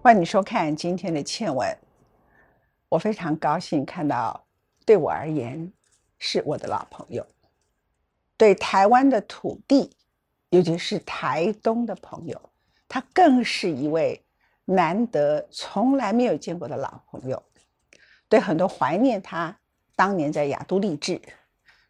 欢迎你收看今天的倩文。我非常高兴看到，对我而言是我的老朋友，对台湾的土地，尤其是台东的朋友，他更是一位难得从来没有见过的老朋友。对很多怀念他当年在雅都立志，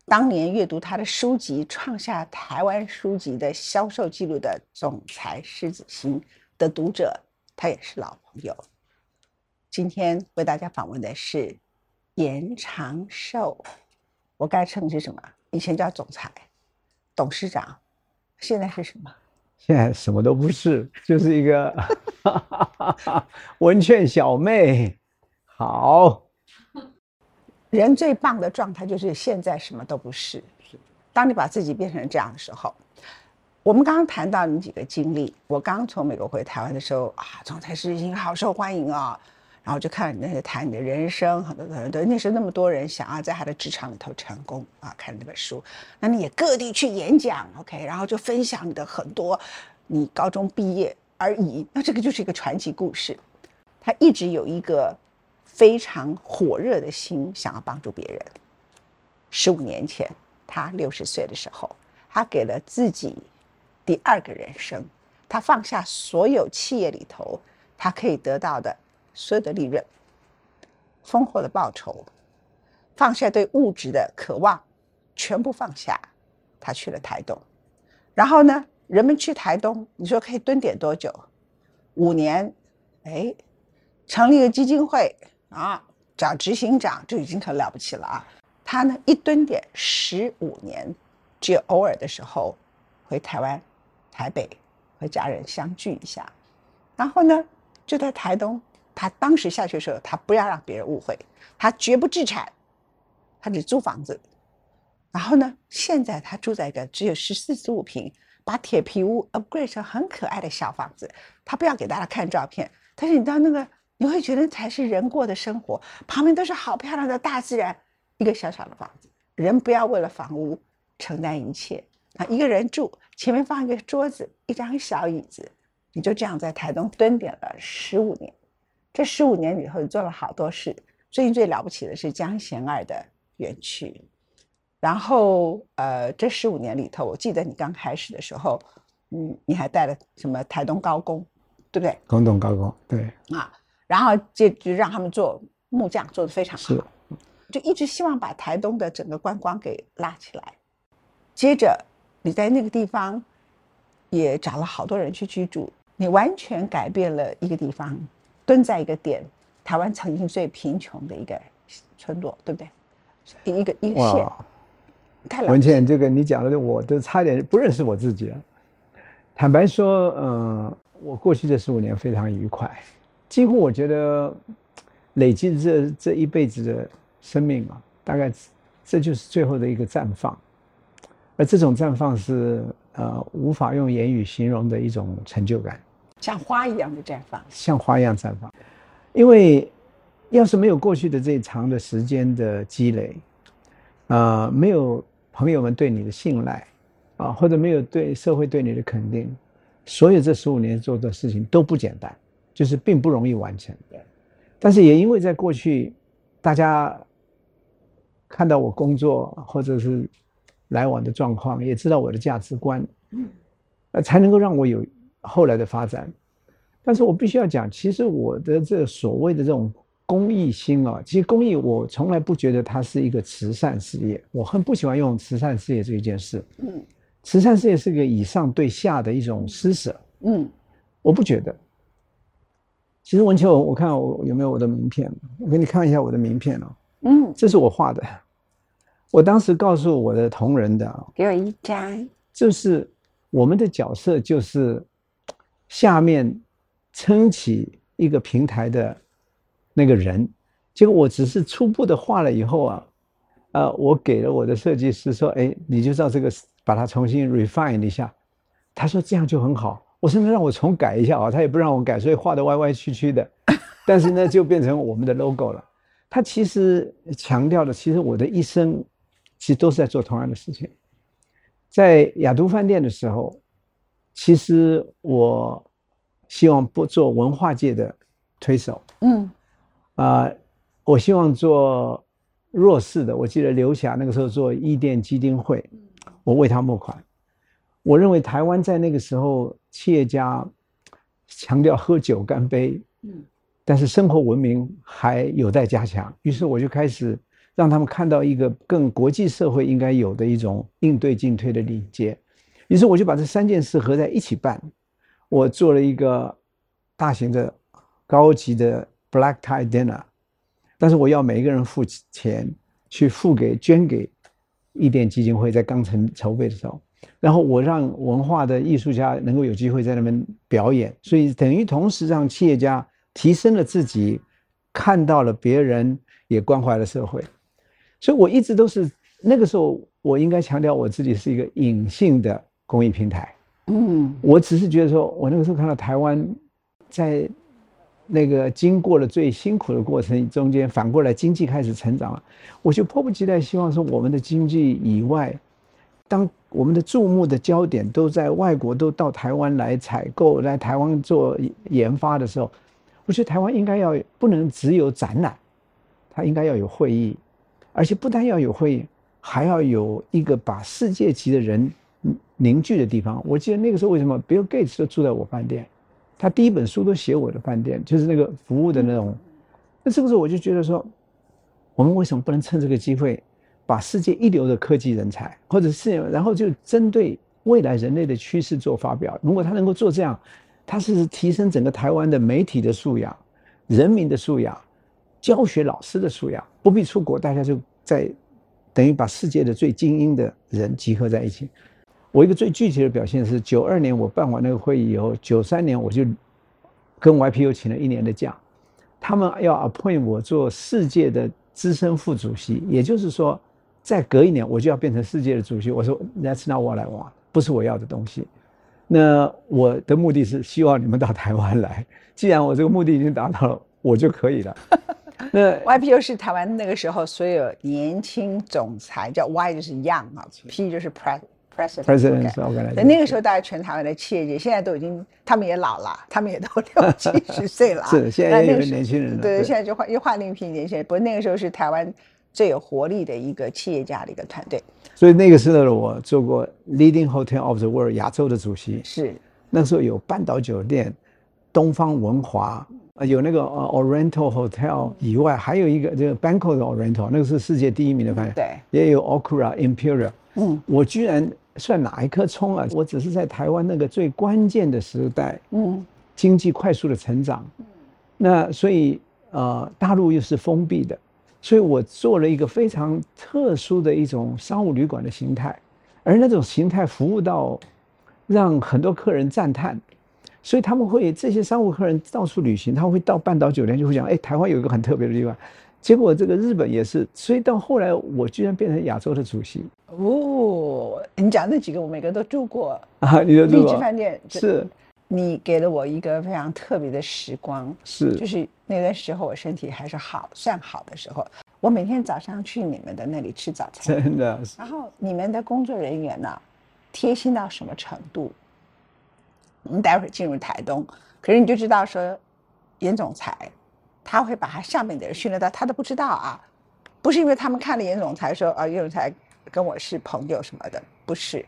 当年阅读他的书籍，创下台湾书籍的销售记录的总裁狮子心的读者。他也是老朋友。今天为大家访问的是严长寿，我该称你是什么？以前叫总裁、董事长，现在是什么？现在什么都不是，就是一个 文劝小妹。好，人最棒的状态就是现在什么都不是。当你把自己变成这样的时候。我们刚刚谈到你几个经历，我刚从美国回台湾的时候啊，总裁是已经好受欢迎啊，然后就看你那些谈你的人生，很多很多，那时候那么多人想要在他的职场里头成功啊，看那本书，那你也各地去演讲，OK，然后就分享你的很多，你高中毕业而已，那这个就是一个传奇故事。他一直有一个非常火热的心，想要帮助别人。十五年前，他六十岁的时候，他给了自己。第二个人生，他放下所有企业里头他可以得到的所有的利润、丰厚的报酬，放下对物质的渴望，全部放下。他去了台东，然后呢，人们去台东，你说可以蹲点多久？五年，哎，成立一个基金会啊，找执行长就已经很了不起了啊。他呢，一蹲点十五年，只有偶尔的时候回台湾。台北和家人相聚一下，然后呢，就在台东。他当时下去的时候，他不要让别人误会，他绝不置产，他只租房子。然后呢，现在他住在一个只有十四十五平，把铁皮屋 upgrade 成很可爱的小房子。他不要给大家看照片，但是你到那个，你会觉得才是人过的生活，旁边都是好漂亮的大自然，一个小小的房子。人不要为了房屋承担一切。他一个人住，前面放一个桌子，一张小椅子，你就这样在台东蹲点了十五年。这十五年里头，你做了好多事。最近最了不起的是江贤二的园区。然后，呃，这十五年里头，我记得你刚开始的时候，嗯，你还带了什么台东高工，对不对？广东高工，对。啊，然后就就让他们做木匠，做的非常好。是。就一直希望把台东的整个观光给拉起来。接着。你在那个地方也找了好多人去居住，你完全改变了一个地方，蹲在一个点，台湾曾经最贫穷的一个村落，对不对？一个一个县。太文倩，这个你讲的，我都差点不认识我自己了。坦白说，嗯，我过去这十五年非常愉快，几乎我觉得累积这这一辈子的生命啊，大概这就是最后的一个绽放。而这种绽放是呃无法用言语形容的一种成就感，像花一样的绽放，像花一样绽放。因为要是没有过去的这长的时间的积累，啊，没有朋友们对你的信赖，啊，或者没有对社会对你的肯定，所有这十五年做的事情都不简单，就是并不容易完成。但是也因为在过去，大家看到我工作，或者是。来往的状况，也知道我的价值观，呃，才能够让我有后来的发展。但是我必须要讲，其实我的这所谓的这种公益心啊，其实公益我从来不觉得它是一个慈善事业，我很不喜欢用慈善事业这一件事。嗯，慈善事业是个以上对下的一种施舍。嗯，我不觉得。其实文秋，我看我有没有我的名片，我给你看一下我的名片哦。嗯，这是我画的。我当时告诉我的同仁的，给我一张，就是我们的角色就是下面撑起一个平台的那个人，结果我只是初步的画了以后啊，呃，我给了我的设计师说，哎，你就照这个把它重新 refine 一下，他说这样就很好，我甚至让我重改一下啊，他也不让我改，所以画的歪歪曲曲的，但是呢，就变成我们的 logo 了。他其实强调的，其实我的一生。其实都是在做同样的事情。在雅都饭店的时候，其实我希望不做文化界的推手。嗯，啊，我希望做弱势的。我记得刘霞那个时候做伊甸基金会，我为他募款。我认为台湾在那个时候企业家强调喝酒干杯，嗯，但是生活文明还有待加强。于是我就开始让他们看到一个更国际社会应该有的一种应对进退的礼节。于是我就把这三件事合在一起办。我做了一个大型的、高级的 black tie dinner，但是我要每一个人付钱去付给捐给伊甸基金会，在刚成筹备的时候，然后我让文化的艺术家能够有机会在那边表演，所以等于同时让企业家提升了自己，看到了别人，也关怀了社会。所以我一直都是那个时候，我应该强调我自己是一个隐性的公益平台。嗯，我只是觉得说，我那个时候看到台湾，在那个经过了最辛苦的过程中间，反过来经济开始成长了，我就迫不及待希望说，我们的经济以外，当我们的注目的焦点都在外国，都到台湾来采购，来台湾做研发的时候，我觉得台湾应该要不能只有展览，它应该要有会议，而且不但要有会议，还要有一个把世界级的人。凝聚的地方，我记得那个时候为什么 Bill Gates 都住在我饭店，他第一本书都写我的饭店，就是那个服务的那种。那这个时候我就觉得说，我们为什么不能趁这个机会，把世界一流的科技人才，或者是然后就针对未来人类的趋势做发表？如果他能够做这样，他是提升整个台湾的媒体的素养、人民的素养、教学老师的素养，不必出国，大家就在等于把世界的最精英的人集合在一起。我一个最具体的表现是，九二年我办完那个会议以后，九三年我就跟 YPO 请了一年的假，他们要 appoint 我做世界的资深副主席，也就是说，再隔一年我就要变成世界的主席。我说 That's not what I want，不是我要的东西。那我的目的是希望你们到台湾来，既然我这个目的已经达到了，我就可以了。那 YPO 是台湾那个时候所有年轻总裁，叫 Y 就是 Young 啊，P 就是 President。President，在那个时候，大概全台湾的企业界，现在都已经，他们也老了，他们也都 六七十岁了。是，现在有年轻人。对，现在就换又换另一批年轻人。不过那个时候是台湾最有活力的一个企业家的一个团队。所以那个时候的我做过 Leading Hotel of the World 亚洲的主席。是。那时候有半岛酒店、东方文华，有那个呃 Oriental Hotel 以外，还有一个这个 Bangkok 的 Oriental，那个是世界第一名的饭店。对。也有 Okura Imperial。嗯。我居然。算哪一颗葱啊？我只是在台湾那个最关键的时代，嗯，经济快速的成长，那所以呃，大陆又是封闭的，所以我做了一个非常特殊的一种商务旅馆的形态，而那种形态服务到让很多客人赞叹，所以他们会这些商务客人到处旅行，他会到半岛酒店就会讲，哎，台湾有一个很特别的地方。结果这个日本也是，所以到后来我居然变成亚洲的主席。哦，你讲那几个我每个都住过啊，你都住过。饭店是，你给了我一个非常特别的时光。是，就是那段时候我身体还是好，算好的时候，我每天早上去你们的那里吃早餐。真的。然后你们的工作人员呢，贴心到什么程度？我们待会儿进入台东，可是你就知道说，严总裁。他会把他下面的人训练到他都不知道啊，不是因为他们看了严总裁说啊，严总裁跟我是朋友什么的，不是，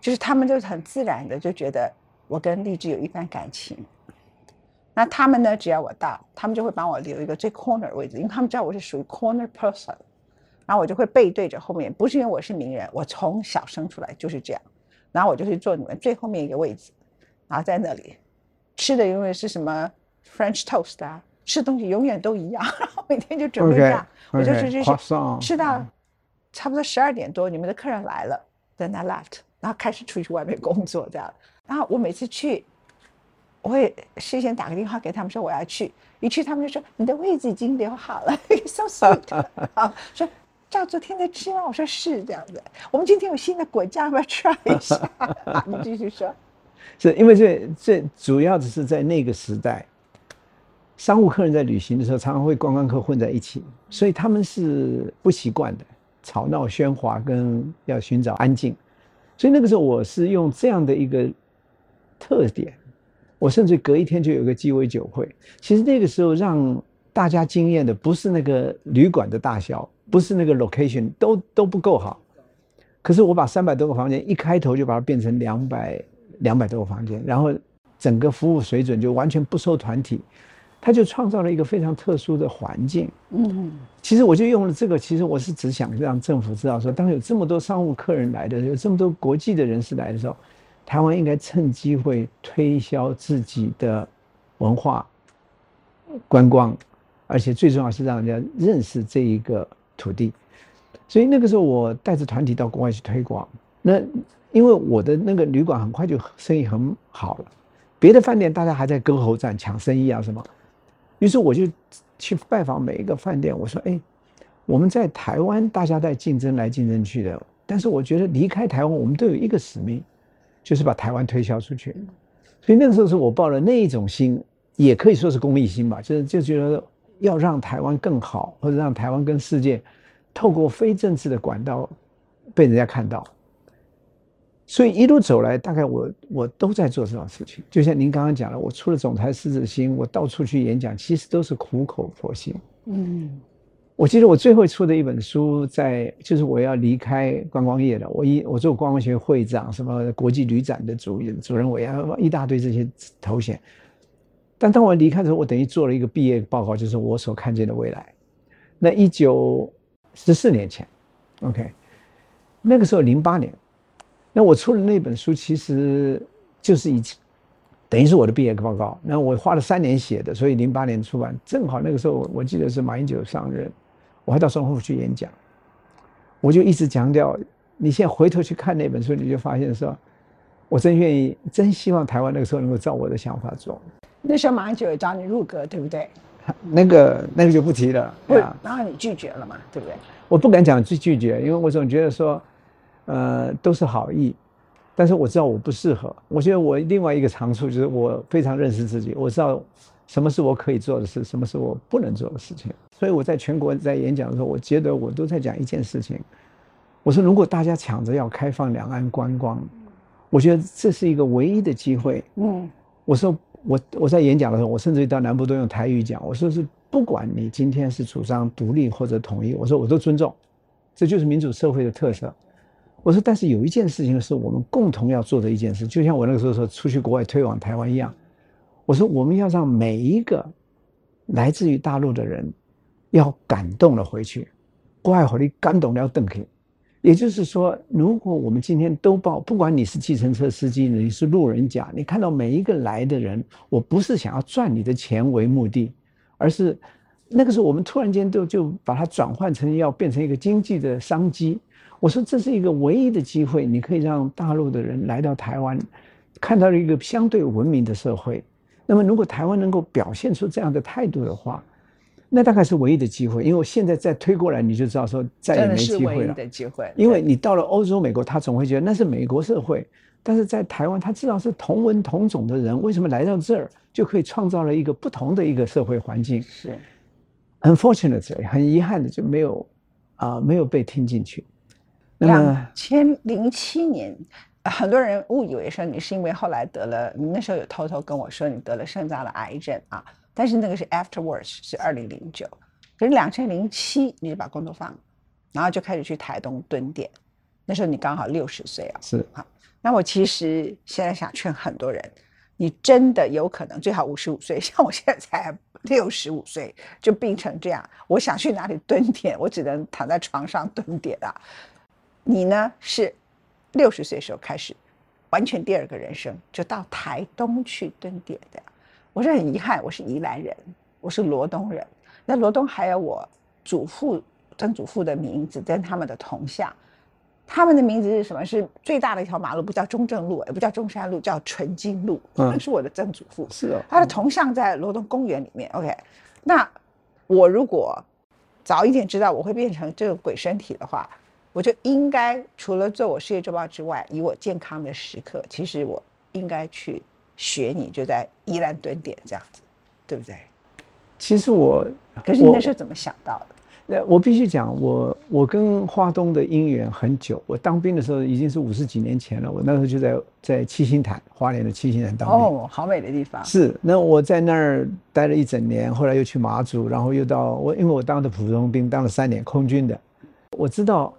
就是他们就是很自然的就觉得我跟励志有一番感情。那他们呢，只要我到，他们就会帮我留一个最 corner 位置，因为他们知道我是属于 corner person，然后我就会背对着后面，不是因为我是名人，我从小生出来就是这样，然后我就去坐你们最后面一个位置，然后在那里吃的永远是什么 French toast 啊。吃东西永远都一样，然后每天就准备这样，我就是就是吃到差不多十二点多，你们的客人来了，then I left，然后开始出去外面工作这样。然后我每次去，我会事先打个电话给他们说我要去，一去他们就说你的位置已经留好了，so sweet，啊，说照昨天的吃吗？我说是这样子。我们今天有新的果酱，要不要 try 一下？你继续说。是因为这这主要只是在那个时代。商务客人在旅行的时候，常常会观光客混在一起，所以他们是不习惯的，吵闹喧哗跟要寻找安静。所以那个时候，我是用这样的一个特点，我甚至隔一天就有个鸡尾酒会。其实那个时候让大家惊艳的不是那个旅馆的大小，不是那个 location 都都不够好。可是我把三百多个房间一开头就把它变成两百两百多个房间，然后整个服务水准就完全不收团体，他就创造了一个非常特殊的环境。嗯，其实我就用了这个，其实我是只想让政府知道说，当有这么多商务客人来的，有这么多国际的人士来的时候，台湾应该趁机会推销自己的文化、观光，而且最重要是让人家认识这一个土地。所以那个时候，我带着团体到国外去推广。那因为我的那个旅馆很快就生意很好了，别的饭店大家还在割喉战抢生意啊什么。于是我就去拜访每一个饭店，我说：“哎，我们在台湾大家在竞争来竞争去的，但是我觉得离开台湾，我们都有一个使命，就是把台湾推销出去。所以那个时候是我抱了那一种心，也可以说是公益心吧，就是就觉得要让台湾更好，或者让台湾跟世界。”透过非政治的管道被人家看到，所以一路走来，大概我我都在做这种事情。就像您刚刚讲的，我出了总裁狮子心，我到处去演讲，其实都是苦口婆心。嗯，我记得我最后出的一本书，在就是我要离开观光业了，我一我做观光学会长，什么国际旅展的主主任委员，一大堆这些头衔。但当我离开的时候，我等于做了一个毕业报告，就是我所看见的未来。那一九。十四年前，OK，那个时候零八年，那我出的那本书其实就是一，等于是我的毕业报告。那我花了三年写的，所以零八年出版，正好那个时候我记得是马英九上任，我还到总统府去演讲，我就一直强调，你现在回头去看那本书，你就发现说，我真愿意，真希望台湾那个时候能够照我的想法做。那时候马英九也找你入阁，对不对？那个那个就不提了，对啊，然后你拒绝了嘛，对不对？我不敢讲拒拒绝，因为我总觉得说，呃，都是好意，但是我知道我不适合。我觉得我另外一个长处就是我非常认识自己，我知道什么是我可以做的事，什么是我不能做的事情。所以我在全国在演讲的时候，我觉得我都在讲一件事情。我说，如果大家抢着要开放两岸观光，我觉得这是一个唯一的机会。嗯，我说。我我在演讲的时候，我甚至于到南部都用台语讲。我说是，不管你今天是主张独立或者统一，我说我都尊重，这就是民主社会的特色。我说，但是有一件事情是我们共同要做的一件事，就像我那个时候说出去国外推广台湾一样。我说，我们要让每一个来自于大陆的人要感动了回去，怪火力感动了邓肯。也就是说，如果我们今天都报，不管你是计程车司机，你是路人甲，你看到每一个来的人，我不是想要赚你的钱为目的，而是那个时候我们突然间都就把它转换成要变成一个经济的商机。我说这是一个唯一的机会，你可以让大陆的人来到台湾，看到了一个相对文明的社会。那么，如果台湾能够表现出这样的态度的话，那大概是唯一的机会，因为我现在再推过来，你就知道说再也没机会了。的机会，因为你到了欧洲、美国，他总会觉得那是美国社会；但是在台湾，他知道是同文同种的人，为什么来到这儿就可以创造了一个不同的一个社会环境？是，unfortunately，很遗憾的就没有啊，没有被听进去。两千零七年，很多人误以为说你是因为后来得了，你那时候有偷偷跟我说你得了肾脏的癌症啊。但是那个是 afterwards，是二零零九，可是两千零七你就把工作放了，然后就开始去台东蹲点，那时候你刚好六十岁啊，是好。那我其实现在想劝很多人，你真的有可能最好五十五岁，像我现在才六十五岁就病成这样，我想去哪里蹲点，我只能躺在床上蹲点啊。你呢是六十岁时候开始，完全第二个人生，就到台东去蹲点的。我是很遗憾，我是宜兰人，我是罗东人。那罗东还有我祖父、曾祖父的名字跟他们的铜像，他们的名字是什么？是最大的一条马路，不叫中正路，也不叫中山路，叫纯金路。那是我的曾祖父。是哦。他的铜像在罗东公园里面。OK，那我如果早一点知道我会变成这个鬼身体的话，我就应该除了做我事业周报之外，以我健康的时刻，其实我应该去。学你就在宜兰蹲点这样子，对不对？其实我，可是你那时候怎么想到的？呃，我必须讲，我我跟华东的姻缘很久。我当兵的时候已经是五十几年前了，我那时候就在在七星潭，花莲的七星潭当兵。哦，好美的地方。是，那我在那儿待了一整年，后来又去马祖，然后又到我，因为我当的普通兵，当了三年空军的，我知道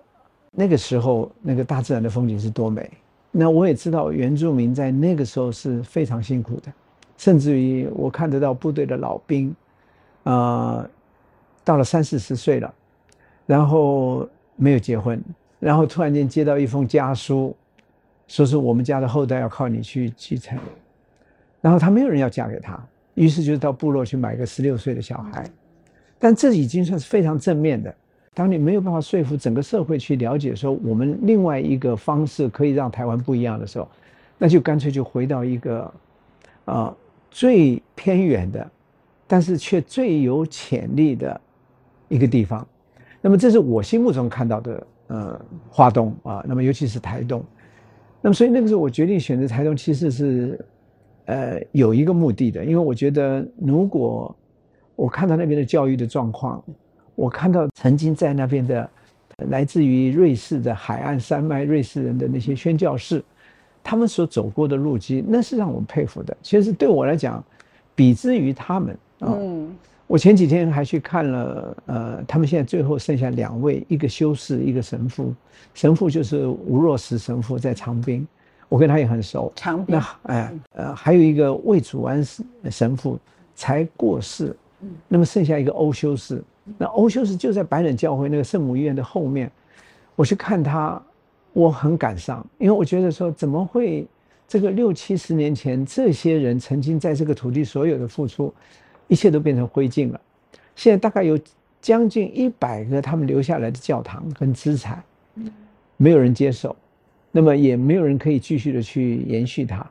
那个时候那个大自然的风景是多美。那我也知道原住民在那个时候是非常辛苦的，甚至于我看得到部队的老兵，啊。到了三四十岁了，然后没有结婚，然后突然间接到一封家书，说是我们家的后代要靠你去继承，然后他没有人要嫁给他，于是就到部落去买个十六岁的小孩，但这已经算是非常正面的。当你没有办法说服整个社会去了解说我们另外一个方式可以让台湾不一样的时候，那就干脆就回到一个啊最偏远的，但是却最有潜力的。一个地方，那么这是我心目中看到的，呃，华东啊，那么尤其是台东，那么所以那个时候我决定选择台东，其实是，呃，有一个目的的，因为我觉得如果我看到那边的教育的状况，我看到曾经在那边的来自于瑞士的海岸山脉瑞士人的那些宣教士，他们所走过的路径，那是让我佩服的。其实对我来讲，比之于他们啊。我前几天还去看了，呃，他们现在最后剩下两位，一个修士，一个神父。神父就是吴若石神父，在长滨，我跟他也很熟。长滨。那哎，呃，还有一个魏祖安神父才过世，那么剩下一个欧修士。那欧修士就在白冷教会那个圣母医院的后面，我去看他，我很感伤，因为我觉得说，怎么会这个六七十年前这些人曾经在这个土地所有的付出。一切都变成灰烬了。现在大概有将近一百个他们留下来的教堂跟资产，没有人接手，那么也没有人可以继续的去延续它。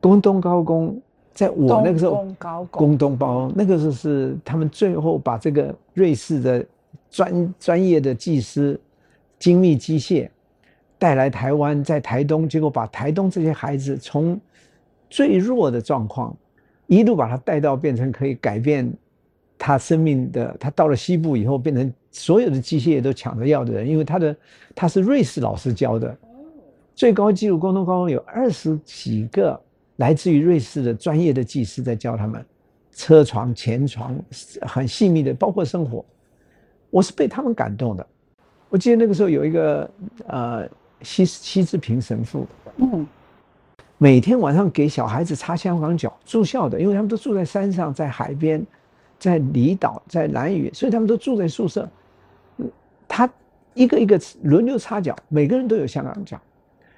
宫东高工在我那个时候，宫东高工那个时候是他们最后把这个瑞士的专专业的技师、精密机械带来台湾，在台东，结果把台东这些孩子从最弱的状况。一路把他带到变成可以改变他生命的，他到了西部以后变成所有的机械都抢着要的人，因为他的他是瑞士老师教的，最高纪录沟通高中有二十几个来自于瑞士的专业的技师在教他们车床、前床很细密的，包括生活，我是被他们感动的。我记得那个时候有一个呃西西志平神父，嗯。每天晚上给小孩子擦香港脚，住校的，因为他们都住在山上，在海边，在离岛，在南屿，所以他们都住在宿舍。他一个一个轮流擦脚，每个人都有香港脚。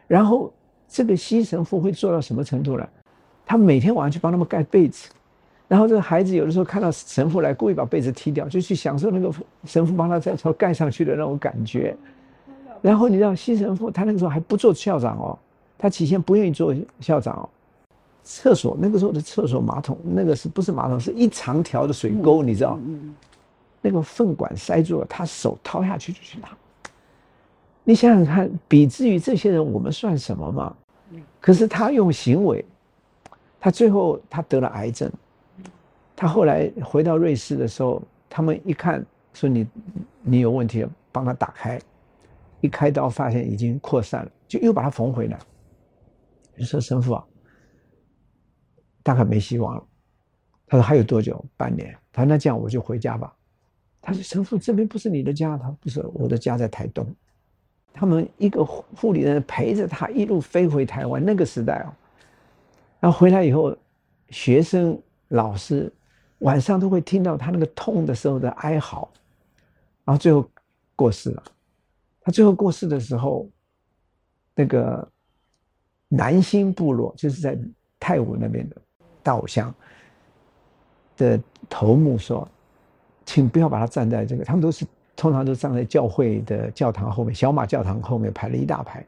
然后这个西神父会做到什么程度呢？他每天晚上去帮他们盖被子，然后这个孩子有的时候看到神父来，故意把被子踢掉，就去享受那个神父帮他再盖上去的那种感觉。然后你知道西神父他那个时候还不做校长哦。他起先不愿意做校长，厕所那个时候的厕所马桶，那个是不是马桶？是一长条的水沟，你知道？那个粪管塞住了，他手掏下去就去拿。你想想看，比之于这些人，我们算什么嘛？可是他用行为，他最后他得了癌症，他后来回到瑞士的时候，他们一看说你你有问题了，帮他打开，一开刀发现已经扩散了，就又把它缝回来。你说神父啊，大概没希望了。他说还有多久？半年。他说那这样我就回家吧。他说神父这边不是你的家，他不是我的家在台东。他们一个护理人陪着他一路飞回台湾。那个时代哦，然后回来以后，学生、老师晚上都会听到他那个痛的时候的哀嚎，然后最后过世了。他最后过世的时候，那个。南兴部落就是在泰武那边的道乡的头目说：“请不要把他站在这个，他们都是通常都站在教会的教堂后面，小马教堂后面排了一大排。”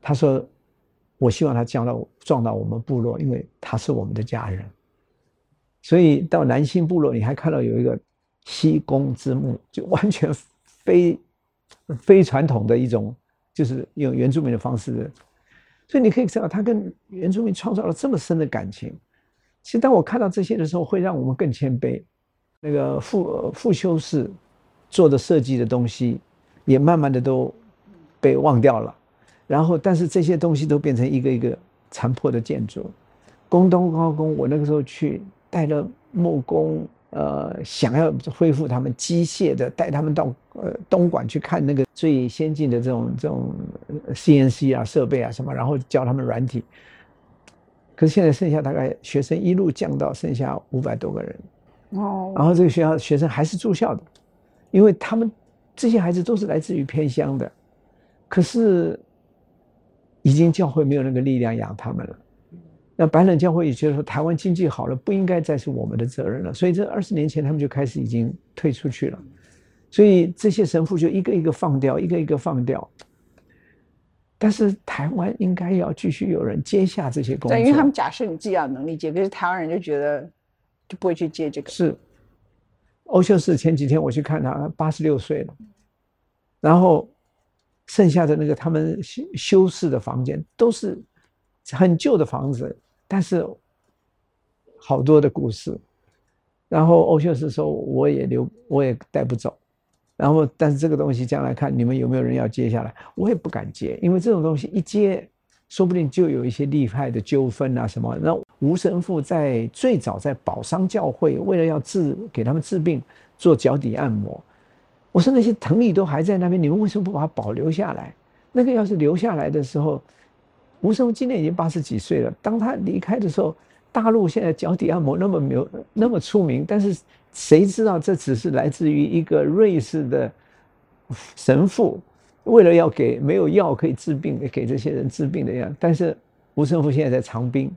他说：“我希望他降到撞到我们部落，因为他是我们的家人。”所以到南兴部落，你还看到有一个西宫之墓，就完全非非传统的一种，就是用原住民的方式。所以你可以知道，他跟原住民创造了这么深的感情。其实，当我看到这些的时候，会让我们更谦卑。那个复复修士做的设计的东西，也慢慢的都被忘掉了。然后，但是这些东西都变成一个一个残破的建筑。宫东高工，我那个时候去带着木工，呃，想要恢复他们机械的，带他们到呃东莞去看那个最先进的这种这种 CNC 啊设备啊什么，然后教他们软体。可是现在剩下大概学生一路降到剩下五百多个人，哦，然后这个学校学生还是住校的，因为他们这些孩子都是来自于偏乡的，可是已经教会没有那个力量养他们了。那白冷教会也觉得说台湾经济好了，不应该再是我们的责任了，所以这二十年前他们就开始已经退出去了，所以这些神父就一个一个放掉，一个一个放掉。但是台湾应该要继续有人接下这些工作，因为他们假设你自己有能力接，可是台湾人就觉得就不会去接这个。是，欧修士前几天我去看他，八十六岁了，然后剩下的那个他们修修饰的房间都是很旧的房子，但是好多的故事。然后欧秀士说：“我也留，我也带不走。”然后，但是这个东西将来看你们有没有人要接下来，我也不敢接，因为这种东西一接，说不定就有一些厉害的纠纷啊什么。那吴神父在最早在宝商教会，为了要治给他们治病，做脚底按摩，我说那些藤椅都还在那边，你们为什么不把它保留下来？那个要是留下来的时候，吴生今年已经八十几岁了，当他离开的时候。大陆现在脚底按摩那么牛那么出名，但是谁知道这只是来自于一个瑞士的神父，为了要给没有药可以治病给这些人治病的样。但是吴神父现在在长滨，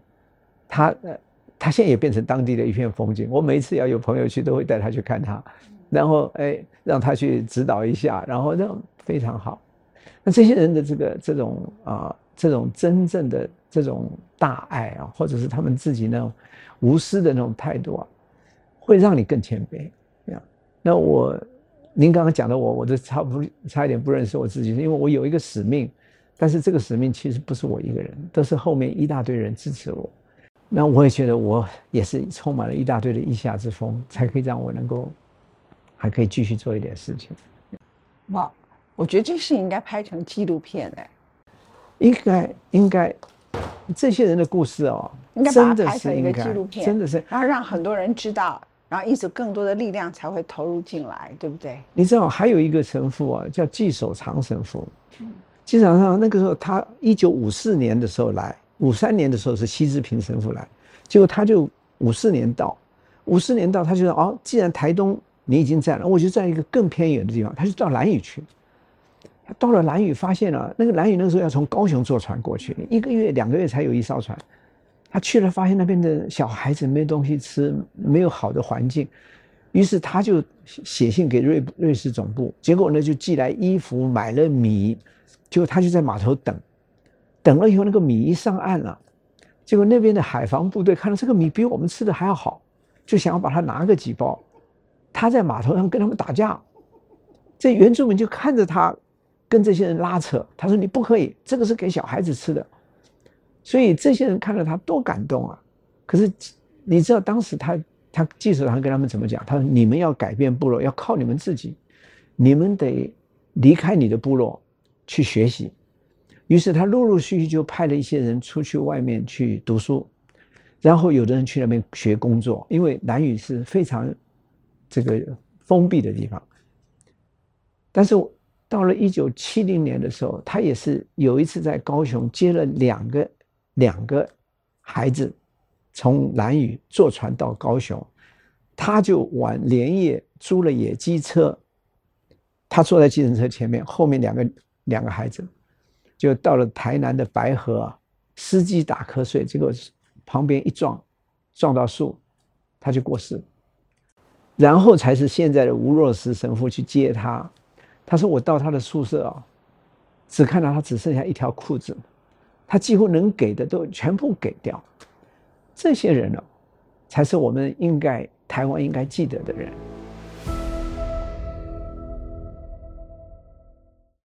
他呃他现在也变成当地的一片风景。我每一次要有朋友去，都会带他去看他，然后哎让他去指导一下，然后让非常好。那这些人的这个这种啊。这种真正的这种大爱啊，或者是他们自己那种无私的那种态度啊，会让你更谦卑。那我，您刚刚讲的我，我都差不差一点不认识我自己，因为我有一个使命，但是这个使命其实不是我一个人，都是后面一大堆人支持我。那我也觉得我也是充满了一大堆的意下之风，才可以让我能够还可以继续做一点事情。哇，我觉得这事应该拍成纪录片哎。应该应该，这些人的故事哦，应该把它拍成一个纪录片，真的是，然后让很多人知道，然后因此更多的力量才会投入进来，对不对？你知道还有一个神父啊，叫季守长神父。纪守长那个时候，他一九五四年的时候来，五三年的时候是西之平神父来，结果他就五四年到，五四年到，他就说哦，既然台东你已经在了，我就在一个更偏远的地方，他就到兰屿去。到了兰屿，发现了那个兰屿那时候要从高雄坐船过去，一个月两个月才有一艘船。他去了，发现那边的小孩子没东西吃，没有好的环境，于是他就写信给瑞瑞士总部，结果呢就寄来衣服，买了米，结果他就在码头等，等了以后那个米一上岸了，结果那边的海防部队看到这个米比我们吃的还要好，就想要把它拿个几包，他在码头上跟他们打架，这原住民就看着他。跟这些人拉扯，他说你不可以，这个是给小孩子吃的，所以这些人看到他多感动啊！可是你知道当时他他记者长跟他们怎么讲？他说你们要改变部落，要靠你们自己，你们得离开你的部落去学习。于是他陆陆续续就派了一些人出去外面去读书，然后有的人去那边学工作，因为南语是非常这个封闭的地方，但是。到了一九七零年的时候，他也是有一次在高雄接了两个两个孩子，从兰屿坐船到高雄，他就晚连夜租了野鸡车，他坐在计程车前面，后面两个两个孩子就到了台南的白河，司机打瞌睡，结果旁边一撞，撞到树，他就过世，然后才是现在的吴若石神父去接他。他说：“我到他的宿舍啊，只看到他只剩下一条裤子，他几乎能给的都全部给掉。这些人呢，才是我们应该台湾应该记得的人。”